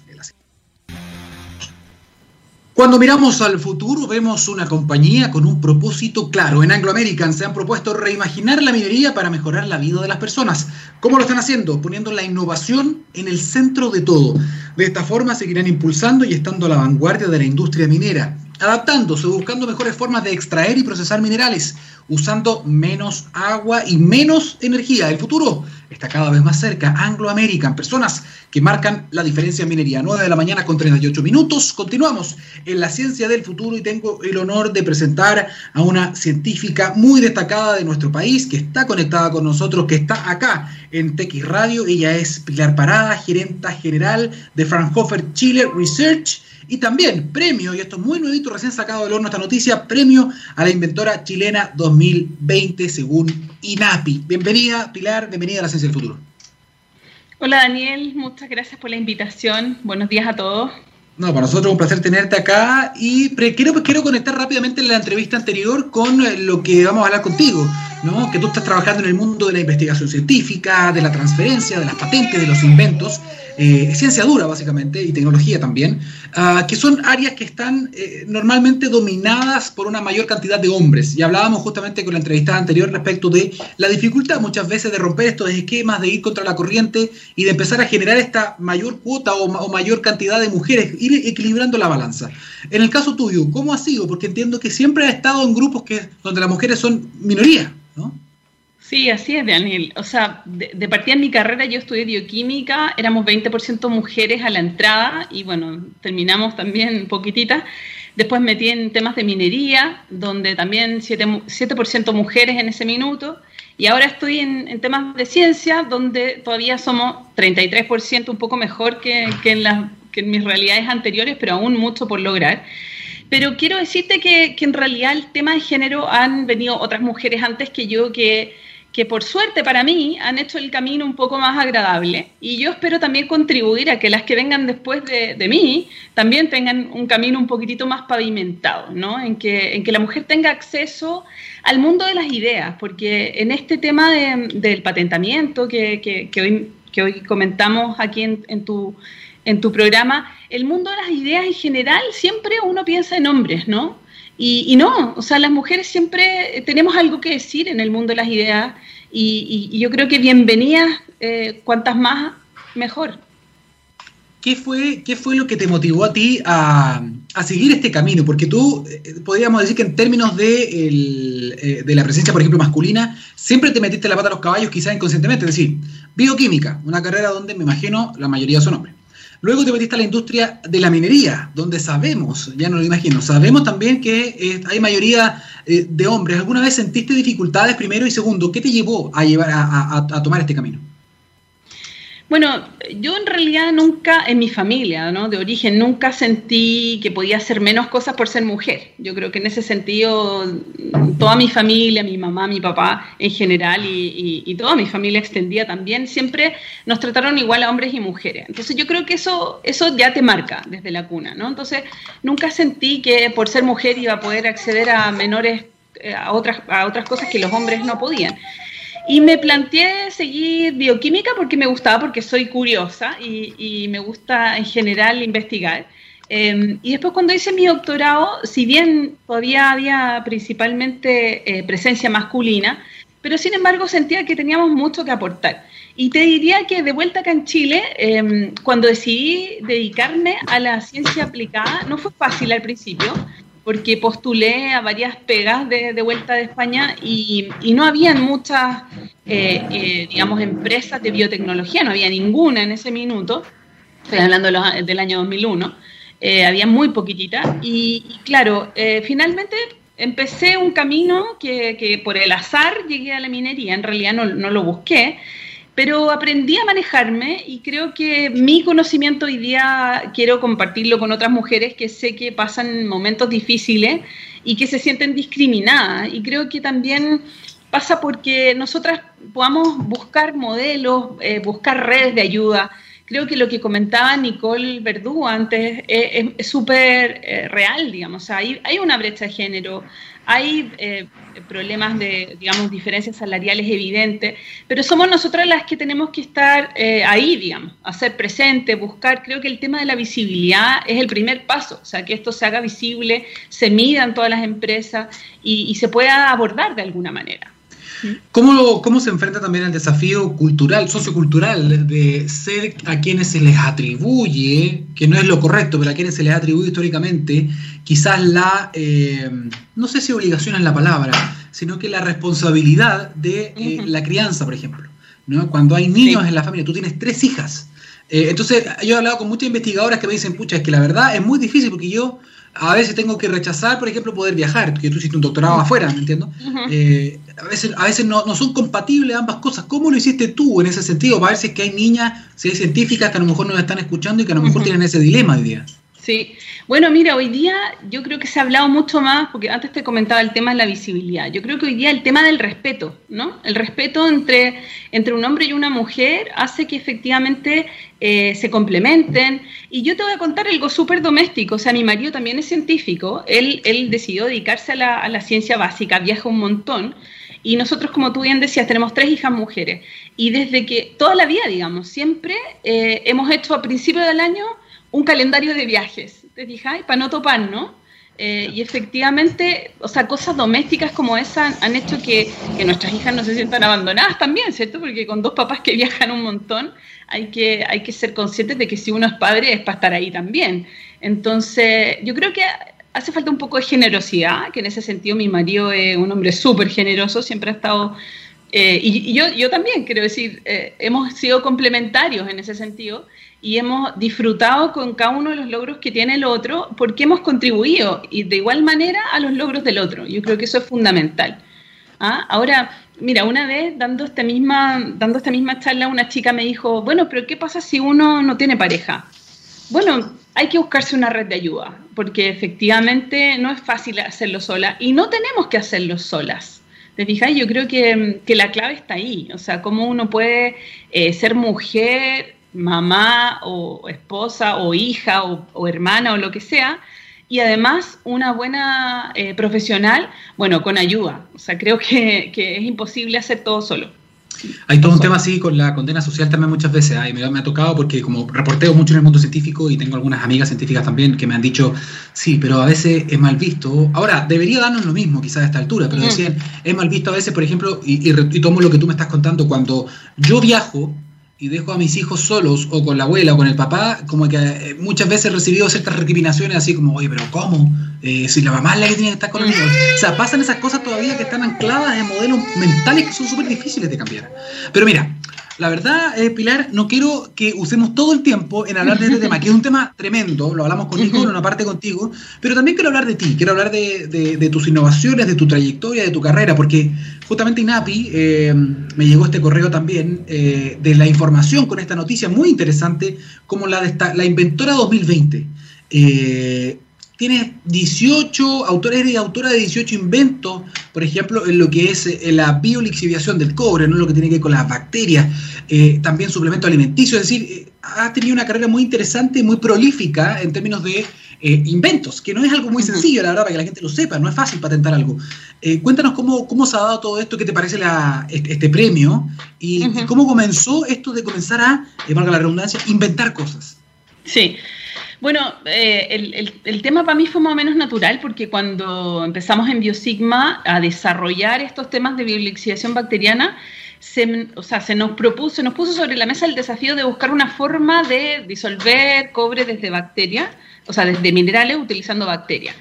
Cuando miramos al futuro vemos una compañía con un propósito claro. En Anglo American se han propuesto reimaginar la minería para mejorar la vida de las personas. ¿Cómo lo están haciendo? Poniendo la innovación en el centro de todo. De esta forma seguirán impulsando y estando a la vanguardia de la industria minera adaptándose, buscando mejores formas de extraer y procesar minerales, usando menos agua y menos energía. El futuro está cada vez más cerca. Anglo American, personas que marcan la diferencia en minería. 9 de la mañana con 38 minutos. Continuamos en la ciencia del futuro y tengo el honor de presentar a una científica muy destacada de nuestro país que está conectada con nosotros, que está acá en TX Radio. Ella es Pilar Parada, gerenta general de Fraunhofer Chile Research y también premio, y esto es muy nuevito, recién sacado del horno esta noticia, premio a la inventora chilena 2020 según INAPI. Bienvenida, Pilar, bienvenida a la Ciencia del Futuro. Hola Daniel, muchas gracias por la invitación. Buenos días a todos. No, para nosotros es un placer tenerte acá y quiero, quiero conectar rápidamente en la entrevista anterior con eh, lo que vamos a hablar contigo, ¿no? que tú estás trabajando en el mundo de la investigación científica, de la transferencia, de las patentes, de los inventos, eh, ciencia dura básicamente y tecnología también, ah, que son áreas que están eh, normalmente dominadas por una mayor cantidad de hombres. Y hablábamos justamente con la entrevista anterior respecto de la dificultad muchas veces de romper estos esquemas, de ir contra la corriente y de empezar a generar esta mayor cuota o, mayor cantidad de mujeres, ir equilibrando la balanza. En el caso tuyo, ¿cómo ha sido? Porque entiendo que siempre has estado en grupos que, donde las mujeres son minoría, ¿no? Sí, así es, Daniel. O sea, de, partida en mi carrera yo estudié bioquímica, éramos 20% mujeres a la entrada y bueno, terminamos también poquitita. Después metí en temas de minería, donde también 7%, 7 mujeres en ese minuto. Y ahora estoy en, temas de ciencia, donde todavía somos 33%, un poco mejor que, que, en que en mis realidades anteriores, pero aún mucho por lograr. Pero quiero decirte que, que en realidad el tema de género han venido otras mujeres antes que yo que que por suerte para mí han hecho el camino un poco más agradable y yo espero también contribuir a que las que vengan después de, mí también tengan un camino un poquitito más pavimentado, ¿no? En que, en que la mujer tenga acceso al mundo de las ideas, porque en este tema del patentamiento que, que, hoy, que hoy comentamos aquí en, tu, en tu programa, el mundo de las ideas en general siempre uno piensa en hombres, ¿no? Y, no, o sea, las mujeres siempre tenemos algo que decir en el mundo de las ideas y, yo creo que bienvenidas, eh, cuantas más, mejor. ¿Qué fue, ¿Qué fue lo que te motivó a ti a, seguir este camino? Porque tú, eh, podríamos decir que en términos de, eh, de la presencia, por ejemplo, masculina, siempre te metiste la pata a los caballos, quizás inconscientemente. Es decir, bioquímica, una carrera donde me imagino la mayoría son hombres. Luego te metiste a la industria de la minería, donde sabemos, ya no lo imagino, sabemos también que eh, hay mayoría eh, de hombres. ¿Alguna vez sentiste dificultades primero y segundo? ¿Qué te llevó a, llevar a tomar este camino? Bueno, yo en realidad nunca, en mi familia, ¿no? De origen, nunca sentí que podía hacer menos cosas por ser mujer. Yo creo que en ese sentido, toda mi familia, mi mamá, mi papá en general y, toda mi familia extendida también, siempre nos trataron igual a hombres y mujeres. Entonces yo creo que eso, eso ya te marca desde la cuna, ¿no? Entonces nunca sentí que por ser mujer iba a poder acceder a menores, eh, a otras, a otras cosas que los hombres no podían. Y me planteé seguir bioquímica porque me gustaba, porque soy curiosa y, me gusta en general investigar. Em, y después cuando hice mi doctorado, si bien todavía había principalmente eh, presencia masculina, pero sin embargo sentía que teníamos mucho que aportar. Y te diría que de vuelta acá en Chile, em, cuando decidí dedicarme a la ciencia aplicada, no fue fácil al principio, porque postulé a varias pegas de, vuelta de España y, no habían muchas, eh, eh, digamos, empresas de biotecnología, no había ninguna en ese minuto, estoy hablando del año 2001, eh, había muy poquititas y, claro, finalmente empecé un camino que, por el azar llegué a la minería, en realidad no, no lo busqué, pero aprendí a manejarme y creo que mi conocimiento hoy día quiero compartirlo con otras mujeres que sé que pasan momentos difíciles y que se sienten discriminadas. Y creo que también pasa porque nosotras podamos buscar modelos, eh, buscar redes de ayuda. Creo que lo que comentaba Nicole Verdú antes es súper eh, real, digamos. hay, hay una brecha de género, hay eh, problemas de, digamos, diferencias salariales evidentes, pero somos nosotras las que tenemos que estar eh, ahí, digamos, hacer presente, buscar. Creo que el tema de la visibilidad es el primer paso, o sea, que esto se haga visible, se mida en todas las empresas y se pueda abordar de alguna manera. ¿Cómo, ¿Cómo, se enfrenta también el desafío cultural, sociocultural, de ser a quienes se les atribuye, que no es lo correcto, pero a quienes se les atribuye históricamente, quizás la, eh, no sé si obligación es la palabra, sino que la responsabilidad de eh, la crianza, por ejemplo? ¿no? Cuando hay niños en la familia, tú tienes tres hijas. Eh, entonces, yo he hablado con muchas investigadoras que me dicen, pucha, es que la verdad es muy difícil porque yo a veces tengo que rechazar, por ejemplo, poder viajar, que tú hiciste un doctorado afuera, ¿me entiendo? Eh, a veces, a veces no, no, son compatibles ambas cosas. ¿Cómo lo hiciste tú en ese sentido? Para ver si es que hay niñas, si hay científicas que a lo mejor nos están escuchando y que a lo mejor tienen ese dilema hoy día. Sí, bueno, mira, hoy día yo creo que se ha hablado mucho más, porque antes te comentaba el tema de la visibilidad. Yo creo que hoy día el tema del respeto, ¿no? El respeto entre, entre un hombre y una mujer hace que efectivamente eh, se complementen. Y yo te voy a contar algo súper doméstico. O sea, mi marido también es científico. Él, él decidió dedicarse a la, a la ciencia básica, viaja un montón. Y nosotros, como tú bien decías, tenemos tres hijas mujeres. Y desde que toda la vida, digamos, siempre eh, hemos hecho a principio del año un calendario de viajes, ¿te fijáis? Para no topar, ¿no? Eh, y efectivamente, o sea, cosas domésticas como esa han hecho que, nuestras hijas no se sientan abandonadas también, ¿cierto? Porque con dos papás que viajan un montón, hay que, hay que ser conscientes de que si uno es padre es para estar ahí también. Entonces, yo creo que hace falta un poco de generosidad, que en ese sentido mi marido es un hombre súper generoso, siempre ha estado... Eh, y, yo, yo también, quiero decir, eh, hemos sido complementarios en ese sentido y hemos disfrutado con cada uno de los logros que tiene el otro porque hemos contribuido y de igual manera a los logros del otro. Yo creo que eso es fundamental. ¿Ah? Ahora, mira, una vez dando esta, misma, dando esta misma charla, una chica me dijo, bueno, pero ¿qué pasa si uno no tiene pareja? Bueno, hay que buscarse una red de ayuda, porque efectivamente no es fácil hacerlo sola y no tenemos que hacerlo solas. ¿Te? Yo creo que, la clave está ahí. O sea, cómo uno puede eh, ser mujer, mamá o esposa o hija o, hermana o lo que sea, y además una buena eh, profesional, bueno, con ayuda. O sea, creo que, que es imposible hacer todo solo. Hay todo un tema así con la condena social también muchas veces. ¿ah? me, ha tocado porque como reporteo mucho en el mundo científico y tengo algunas amigas científicas también que me han dicho, sí, pero a veces es mal visto. Ahora, debería darnos lo mismo quizás a esta altura, pero decían, es mal visto a veces, por ejemplo, y, y tomo lo que tú me estás contando, cuando yo viajo, y dejo a mis hijos solos o con la abuela o con el papá, como que eh, muchas veces he recibido ciertas recriminaciones así como, oye, pero ¿cómo? Eh, si la mamá es la que tiene que estar con los niños. O sea, pasan esas cosas todavía que están ancladas en modelos mentales que son súper difíciles de cambiar. Pero mira, la verdad, eh, Pilar, no quiero que usemos todo el tiempo en hablar de este tema, que es un tema tremendo, lo hablamos con Nico, en una parte contigo, pero también quiero hablar de ti, quiero hablar de, tus innovaciones, de tu trayectoria, de tu carrera, porque justamente INAPI eh, me llegó este correo también eh, de la información con esta noticia muy interesante, como la de esta, la Inventora 2020. Tienes 18 autores y autora de 18 inventos, por ejemplo, en lo que es eh, la biolixiviación del cobre, ¿no? lo que tiene que ver con las bacterias, eh, también suplemento alimenticio, es decir, eh, has tenido una carrera muy interesante, muy prolífica en términos de inventos, que no es algo muy sencillo, la verdad, para que la gente lo sepa, no es fácil patentar algo. cuéntanos cómo, cómo se ha dado todo esto, qué te parece este, este, premio y, y, cómo comenzó esto de comenzar a, valga la redundancia, inventar cosas. Sí. Bueno, eh, el, tema para mí fue más o menos natural porque cuando empezamos en Biosigma a desarrollar estos temas de biolixización bacteriana, se, o sea, se nos propuso, se nos puso sobre la mesa el desafío de buscar una forma de disolver cobre desde bacterias, o sea, desde minerales utilizando bacterias.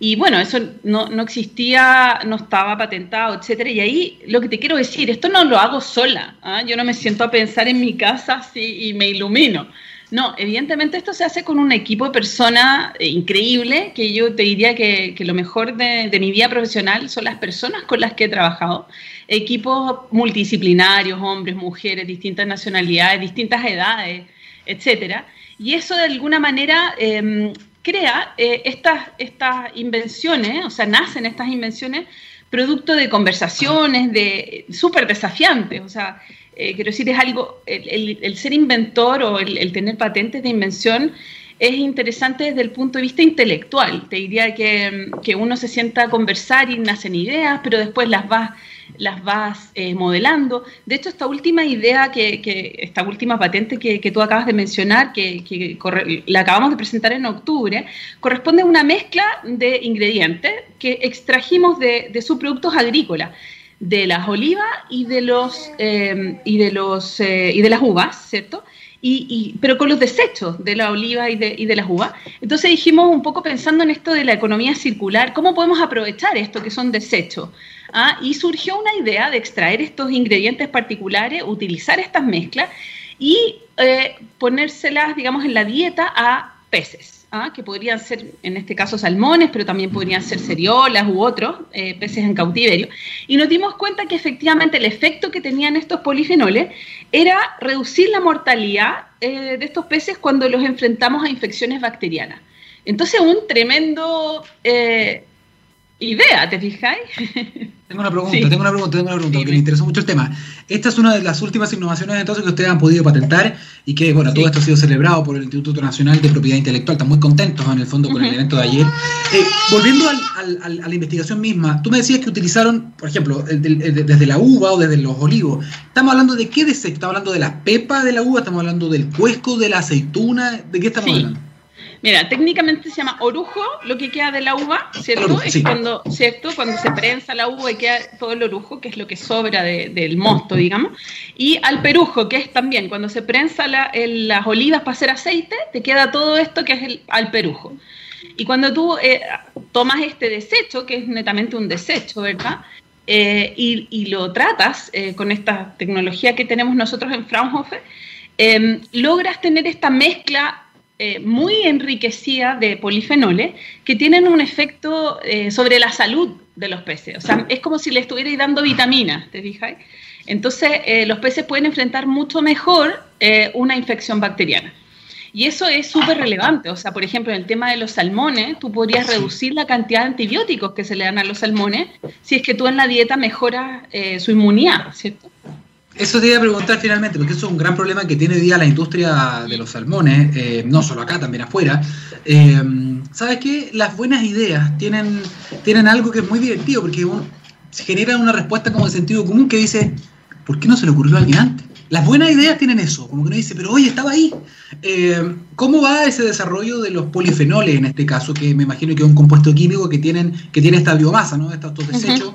Y bueno, eso no, existía, no estaba patentado, etcétera. Y ahí lo que te quiero decir, esto no lo hago sola. ¿ah? Yo no me siento a pensar en mi casa así y me ilumino. No, evidentemente esto se hace con un equipo de personas eh, increíble, que yo te diría que, lo mejor de, mi vida profesional son las personas con las que he trabajado. Equipos multidisciplinarios, hombres, mujeres, distintas nacionalidades, distintas edades, etcétera. Y eso de alguna manera em, crea eh, estas, estas invenciones, o sea, nacen estas invenciones producto de conversaciones de súper desafiantes, o sea, eh, quiero decir, es algo, el, ser inventor o el, tener patentes de invención es interesante desde el punto de vista intelectual. Te diría que, uno se sienta a conversar y nacen ideas, pero después las vas, las vas eh, modelando. De hecho, esta última idea, que, esta última patente que, tú acabas de mencionar, que, la acabamos de presentar en octubre, corresponde a una mezcla de ingredientes que extrajimos de, de subproductos agrícolas de las olivas y de los eh, y de los eh, y de las uvas, ¿cierto? Y, pero con los desechos de la oliva y de, y de las uvas. Entonces dijimos un poco pensando en esto de la economía circular, ¿cómo podemos aprovechar esto que son desechos? ¿Ah? Y surgió una idea de extraer estos ingredientes particulares, utilizar estas mezclas y eh, ponérselas, digamos, en la dieta a peces. ¿Ah? que podrían ser, en este caso, salmones, pero también podrían ser ceriolas u otros eh, peces en cautiverio. Y nos dimos cuenta que efectivamente el efecto que tenían estos polifenoles era reducir la mortalidad eh, de estos peces cuando los enfrentamos a infecciones bacterianas. Entonces, un tremendo eh, idea, ¿te fijáis? Tengo una pregunta, tengo una pregunta, tengo una pregunta, porque me interesó mucho el tema. Esta es una de las últimas innovaciones entonces que ustedes han podido patentar y que, bueno, todo esto ha sido celebrado por el Instituto Nacional de Propiedad Intelectual. Están muy contentos en el fondo con el evento de ayer. Eh, volviendo a la investigación misma, tú me decías que utilizaron, por ejemplo, desde la uva o desde los olivos. ¿Estamos hablando de qué desecho? ¿Estamos hablando de la pepa de la uva? ¿Estamos hablando del cuesco, de la aceituna? ¿De qué estamos hablando? Mira, técnicamente se llama orujo lo que queda de la uva, ¿cierto? Es cuando, ¿cierto? Cuando se prensa la uva y queda todo el orujo, que es lo que sobra del mosto, digamos. Y alperujo, que es también cuando se prensa las olivas para hacer aceite, te queda todo esto que es el alperujo. Y cuando tú eh, tomas este desecho, que es netamente un desecho, ¿verdad? Eh, y, lo tratas eh, con esta tecnología que tenemos nosotros en Fraunhofer, logras tener esta mezcla eh, muy enriquecida de polifenoles que tienen un efecto eh, sobre la salud de los peces. O sea, es como si le estuvierais dando vitaminas, ¿te fijáis? Entonces, eh, los peces pueden enfrentar mucho mejor una infección bacteriana. Y eso es súper relevante. O sea, por ejemplo, en el tema de los salmones, tú podrías reducir la cantidad de antibióticos que se le dan a los salmones si es que tú en la dieta mejoras eh, su inmunidad, ¿cierto? Eso te iba a preguntar finalmente, porque eso es un gran problema que tiene hoy día la industria de los salmones, eh, no solo acá, también afuera. Eh, ¿Sabes qué? Las buenas ideas tienen, tienen algo que es muy divertido, porque se genera una respuesta como de sentido común que dice, ¿por qué no se le ocurrió a alguien antes? Las buenas ideas tienen eso, como que uno dice, pero oye, estaba ahí. Eh, ¿Cómo va ese desarrollo de los polifenoles en este caso, que me imagino que es un compuesto químico que, tienen, que tiene esta biomasa, ¿no? estos, desechos?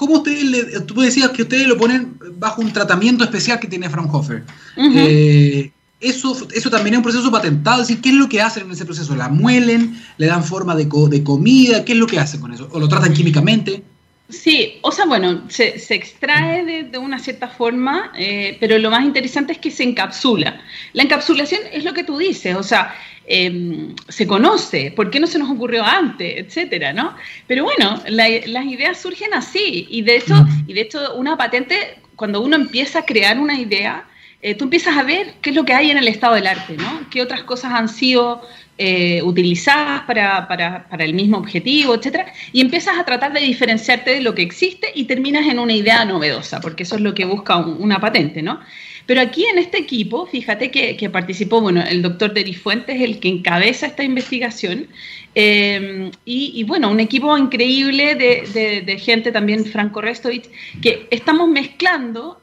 ¿Cómo ustedes, le, tú decías que ustedes lo ponen bajo un tratamiento especial que tiene Fraunhofer? Eh, eso, eso también es un proceso patentado, es decir, ¿qué es lo que hacen en ese proceso? ¿La muelen? ¿Le dan forma de, de comida? ¿Qué es lo que hacen con eso? ¿O lo tratan químicamente? Sí, o sea, bueno, se, extrae de, una cierta forma, eh, pero lo más interesante es que se encapsula. La encapsulación es lo que tú dices, o sea, em, se conoce, ¿por qué no se nos ocurrió antes? Etcétera, ¿no? Pero bueno, las ideas surgen así, y de hecho, y de hecho, una patente, cuando uno empieza a crear una idea, eh, tú empiezas a ver qué es lo que hay en el estado del arte, ¿no? ¿Qué otras cosas han sido eh, utilizadas para, para, para, el mismo objetivo, etcétera? Y empiezas a tratar de diferenciarte de lo que existe y terminas en una idea novedosa, porque eso es lo que busca una patente, ¿no? Pero aquí en este equipo, fíjate que, participó, bueno, el doctor Deris Fuentes, el que encabeza esta investigación, eh, y, bueno, un equipo increíble de, de, gente también, Franco Restovich, que estamos mezclando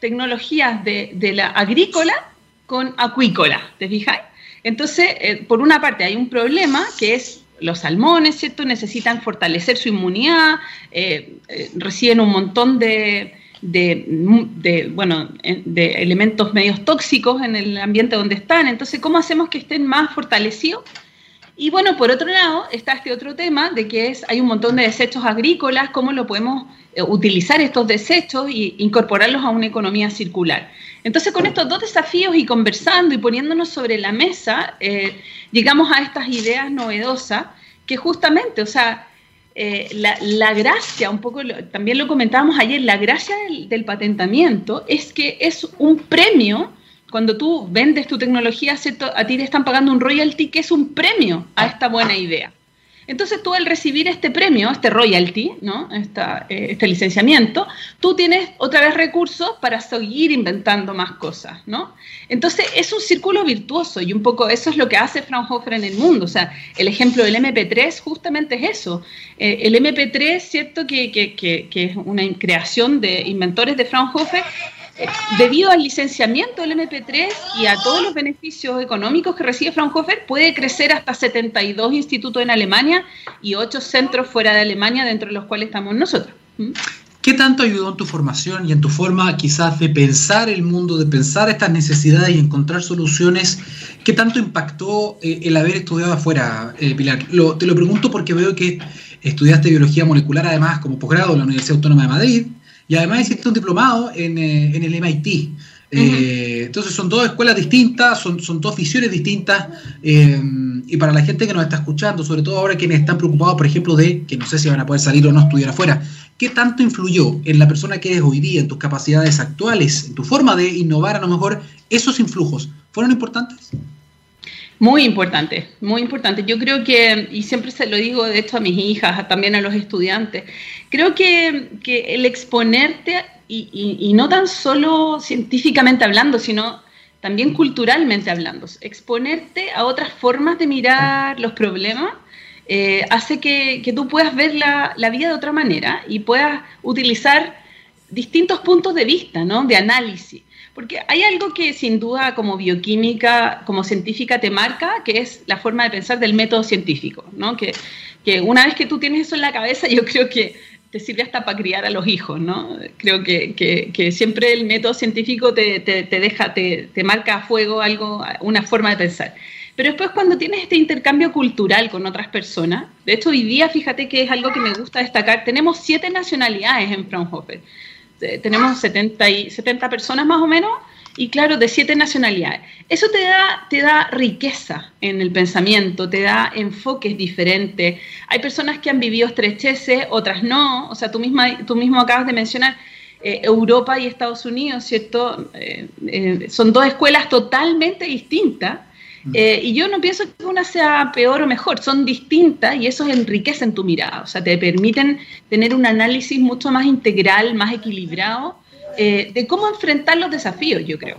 tecnologías de, de, la agrícola con acuícola, ¿te fijáis? Entonces, eh, por una parte hay un problema que es los salmones, ¿cierto? Necesitan fortalecer su inmunidad, eh, eh, reciben un montón de, de, bueno, de elementos medios tóxicos en el ambiente donde están. Entonces, ¿cómo hacemos que estén más fortalecidos? Y bueno, por otro lado, está este otro tema de que es, hay un montón de desechos agrícolas, cómo lo podemos eh, utilizar estos desechos e incorporarlos a una economía circular. Entonces, con estos dos desafíos y conversando y poniéndonos sobre la mesa, eh, llegamos a estas ideas novedosas que justamente, o sea, eh, la, gracia, un poco, también lo comentábamos ayer, la gracia del patentamiento es que es un premio cuando tú vendes tu tecnología, a ti te están pagando un royalty que es un premio a esta buena idea. Entonces tú al recibir este premio, este royalty, ¿no? Eh, este licenciamiento, tú tienes otra vez recursos para seguir inventando más cosas, ¿no? Entonces es un círculo virtuoso y un poco eso es lo que hace Fraunhofer en el mundo. O sea, el ejemplo del MP3 justamente es eso. Eh, el MP3, ¿cierto? Que, que, que, que es una creación de inventores de Fraunhofer debido al licenciamiento del MP3 y a todos los beneficios económicos que recibe Fraunhofer, puede crecer hasta 72 institutos en Alemania y 8 centros fuera de Alemania, dentro de los cuales estamos nosotros. ¿Mm? ¿Qué tanto ayudó en tu formación y en tu forma quizás de pensar el mundo, de pensar estas necesidades y encontrar soluciones? ¿Qué tanto impactó eh, el haber estudiado afuera, eh, Pilar? te lo pregunto porque veo que estudiaste biología molecular además como posgrado en la Universidad Autónoma de Madrid y además hiciste un diplomado en, eh, en el MIT. Eh, entonces son dos escuelas distintas, son, son dos visiones distintas eh, y para la gente que nos está escuchando, sobre todo ahora quienes están preocupados, por ejemplo, de que no sé si van a poder salir o no estudiar afuera, ¿qué tanto influyó en la persona que eres hoy día, en tus capacidades actuales, en tu forma de innovar a lo mejor? ¿Esos influjos fueron importantes? Muy importante, muy importante. Yo creo que, y siempre se lo digo de esto a mis hijas, también a los estudiantes, creo que, el exponerte, y, no tan solo científicamente hablando, sino también culturalmente hablando, exponerte a otras formas de mirar los problemas, eh, hace que, tú puedas ver la, la, vida de otra manera y puedas utilizar distintos puntos de vista, ¿no? De análisis. Porque hay algo que sin duda como bioquímica, como científica te marca, que es la forma de pensar del método científico, ¿no? Que, una vez que tú tienes eso en la cabeza, yo creo que te sirve hasta para criar a los hijos, ¿no? Creo que, siempre el método científico te, deja, te, te, marca a fuego algo, una forma de pensar. Pero después cuando tienes este intercambio cultural con otras personas, de hecho hoy día, fíjate que es algo que me gusta destacar, tenemos siete nacionalidades en Fraunhofer. Eh, tenemos 70, y, 70 personas más o menos, y claro, de siete nacionalidades. Eso te da, te da riqueza en el pensamiento, te da enfoques diferentes. Hay personas que han vivido estrecheces, otras no. O sea, tú, misma, tú mismo acabas de mencionar eh, Europa y Estados Unidos, ¿cierto? Eh, son dos escuelas totalmente distintas. Mm. y yo no pienso que una sea peor o mejor, son distintas y eso enriquecen tu mirada, o sea, te permiten tener un análisis mucho más integral, más equilibrado de cómo enfrentar los desafíos, yo creo.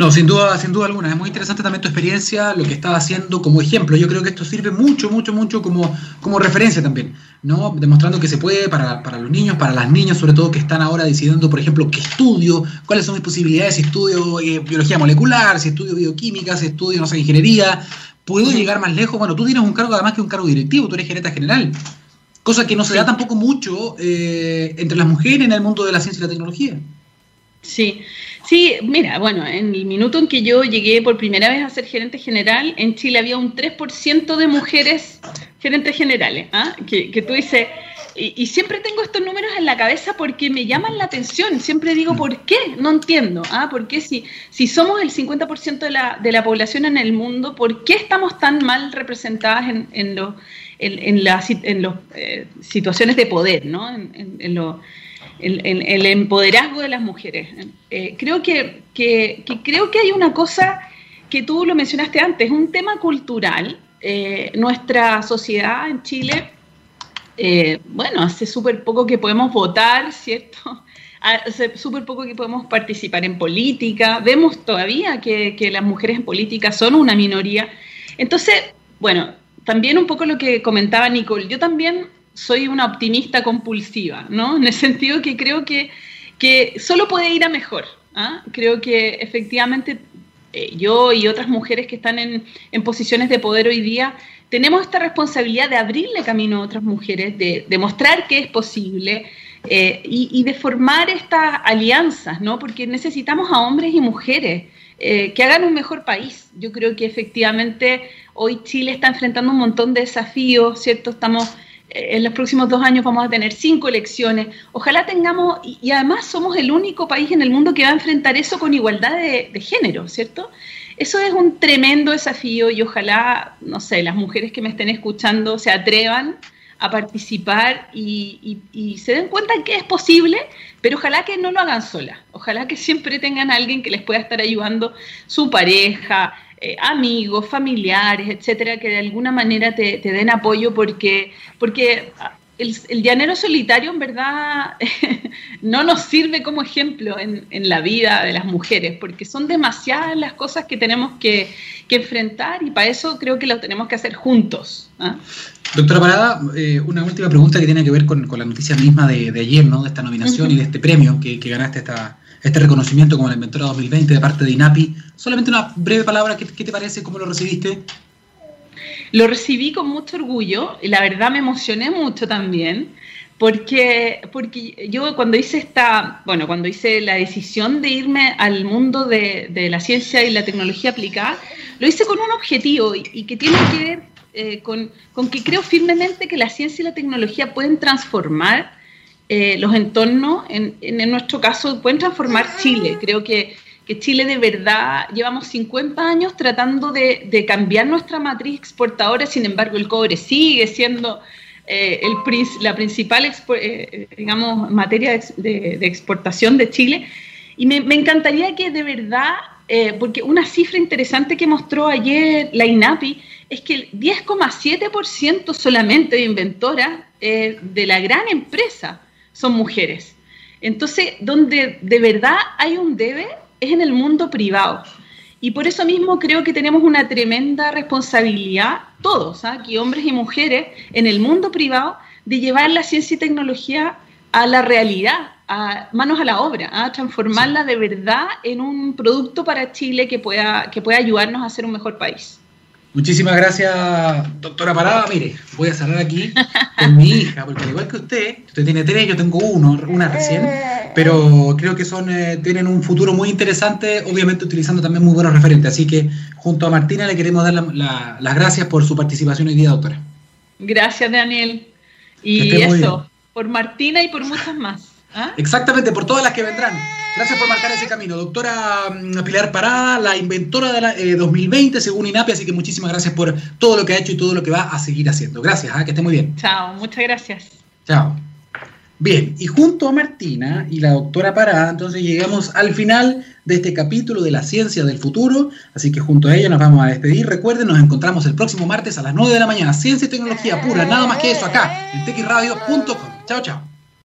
No, sin duda, sin duda alguna. Es muy interesante también tu experiencia, lo que estás haciendo como ejemplo. Yo creo que esto sirve mucho, mucho, mucho como, como referencia también, ¿no? Demostrando que se puede para, los niños, para las niñas, sobre todo que están ahora decidiendo, por ejemplo, qué estudio, cuáles son mis posibilidades, si estudio eh, biología molecular, si estudio bioquímica, si estudio, no sé, ingeniería. ¿Puedo llegar más lejos? Bueno, tú tienes un cargo además que un cargo directivo, tú eres gerente general. Cosa que no se da tampoco mucho eh, entre las mujeres en el mundo de la ciencia y la tecnología. Sí, sí, mira, bueno, en el minuto en que yo llegué por primera vez a ser gerente general, en Chile había un 3% de mujeres gerentes generales, ¿ah? que, que, tú dices, y, siempre tengo estos números en la cabeza porque me llaman la atención, siempre digo, ¿por qué? No entiendo, ¿ah? ¿por qué si, si somos el 50% de la, de la población en el mundo, ¿por qué estamos tan mal representadas en, en, en, las en los, eh, situaciones de poder, ¿no? en, en lo, el, el, empoderazgo de las mujeres. Eh, creo que, creo que hay una cosa que tú lo mencionaste antes, un tema cultural. Eh, nuestra sociedad en Chile, eh, bueno, hace súper poco que podemos votar, ¿cierto? Hace súper poco que podemos participar en política. Vemos todavía que, que las mujeres en política son una minoría. Entonces, bueno, también un poco lo que comentaba Nicole, yo también soy una optimista compulsiva, ¿no? En el sentido que creo que, que solo puede ir a mejor. ¿ah? Creo que efectivamente eh, yo y otras mujeres que están en, en, posiciones de poder hoy día tenemos esta responsabilidad de abrirle camino a otras mujeres, de demostrar que es posible eh, y, de formar estas alianzas, ¿no? Porque necesitamos a hombres y mujeres. Eh, que hagan un mejor país. Yo creo que efectivamente hoy Chile está enfrentando un montón de desafíos, ¿cierto? Estamos en los próximos dos años vamos a tener cinco elecciones. Ojalá tengamos, y, además somos el único país en el mundo que va a enfrentar eso con igualdad de, género, ¿cierto? Eso es un tremendo desafío y ojalá, no sé, las mujeres que me estén escuchando se atrevan a participar y, y, se den cuenta que es posible, pero ojalá que no lo hagan solas. Ojalá que siempre tengan a alguien que les pueda estar ayudando, su pareja, eh, amigos, familiares, etcétera, que de alguna manera te, den apoyo porque, porque el, llanero solitario en verdad no nos sirve como ejemplo en, la vida de las mujeres, porque son demasiadas las cosas que tenemos que, enfrentar y para eso creo que lo tenemos que hacer juntos. ¿ah? Doctora Parada, eh, una última pregunta que tiene que ver con, la noticia misma de, ayer, ¿no? de esta nominación y de este premio que, que ganaste esta, este reconocimiento como la inventora 2020 de parte de INAPI. Solamente una breve palabra, ¿qué, te parece? ¿Cómo lo recibiste? Lo recibí con mucho orgullo y la verdad me emocioné mucho también porque, porque yo cuando hice esta, bueno, cuando hice la decisión de irme al mundo de, la ciencia y la tecnología aplicada, lo hice con un objetivo y, que tiene que ver eh, con, con, que creo firmemente que la ciencia y la tecnología pueden transformar eh, los entornos, en, en, nuestro caso, pueden transformar Chile. Creo que, que Chile de verdad llevamos 50 años tratando de, de, cambiar nuestra matriz exportadora, sin embargo el cobre sigue siendo eh, el, la principal eh, digamos, materia de, de, exportación de Chile. Y me, me encantaría que de verdad, porque una cifra interesante que mostró ayer la INAPI es que el 10,7% solamente de inventoras de la gran empresa son mujeres. Entonces, donde de verdad hay un debe es en el mundo privado. Y por eso mismo creo que tenemos una tremenda responsabilidad, todos, ¿ah? aquí hombres y mujeres, en el mundo privado, de llevar la ciencia y tecnología a la realidad, a manos a la obra, a transformarla de verdad en un producto para Chile que pueda, que pueda ayudarnos a ser un mejor país. Muchísimas gracias, doctora Parada. Mire, voy a cerrar aquí con mi hija, porque al igual que usted, usted tiene tres, yo tengo uno, una recién, pero creo que son eh, tienen un futuro muy interesante, obviamente utilizando también muy buenos referentes. Así que junto a Martina le queremos dar las gracias por su participación hoy día, doctora. Gracias, Daniel. Y eso, por Martina y por muchas más. ¿ah? Exactamente, por todas las que vendrán. Gracias por marcar ese camino. Doctora mm, Pilar Parada, la inventora de la 2020 eh, según INAPI, así que muchísimas gracias por todo lo que ha hecho y todo lo que va a seguir haciendo. Gracias, ¿ah? que esté muy bien. Chao, muchas gracias. Chao. Bien, y junto a Martina y la doctora Parada, entonces llegamos al final de este capítulo de la ciencia del futuro, así que junto a ella nos vamos a despedir. Recuerden, nos encontramos el próximo martes a las 9 de la mañana. Ciencia y tecnología pura, nada más que eso acá, en texradio.com. Chao, chao.